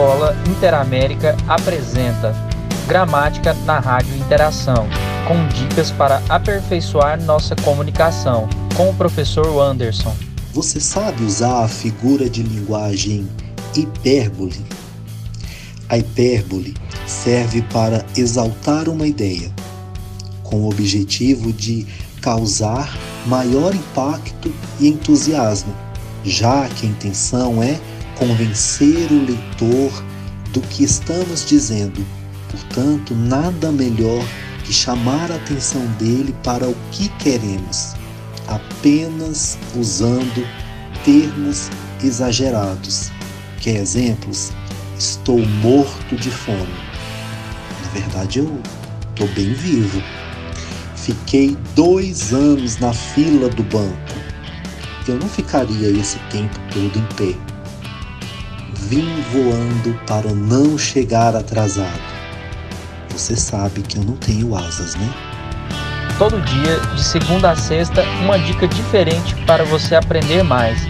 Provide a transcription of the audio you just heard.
Escola Interamérica apresenta Gramática na Rádio Interação, com dicas para aperfeiçoar nossa comunicação, com o professor Anderson. Você sabe usar a figura de linguagem hipérbole? A hipérbole serve para exaltar uma ideia, com o objetivo de causar maior impacto e entusiasmo, já que a intenção é convencer o leitor do que estamos dizendo. Portanto, nada melhor que chamar a atenção dele para o que queremos, apenas usando termos exagerados. Quer exemplos? Estou morto de fome. Na verdade, eu estou bem vivo. Fiquei dois anos na fila do banco. Eu não ficaria esse tempo todo em pé. Vim voando para não chegar atrasado. Você sabe que eu não tenho asas, né? Todo dia, de segunda a sexta, uma dica diferente para você aprender mais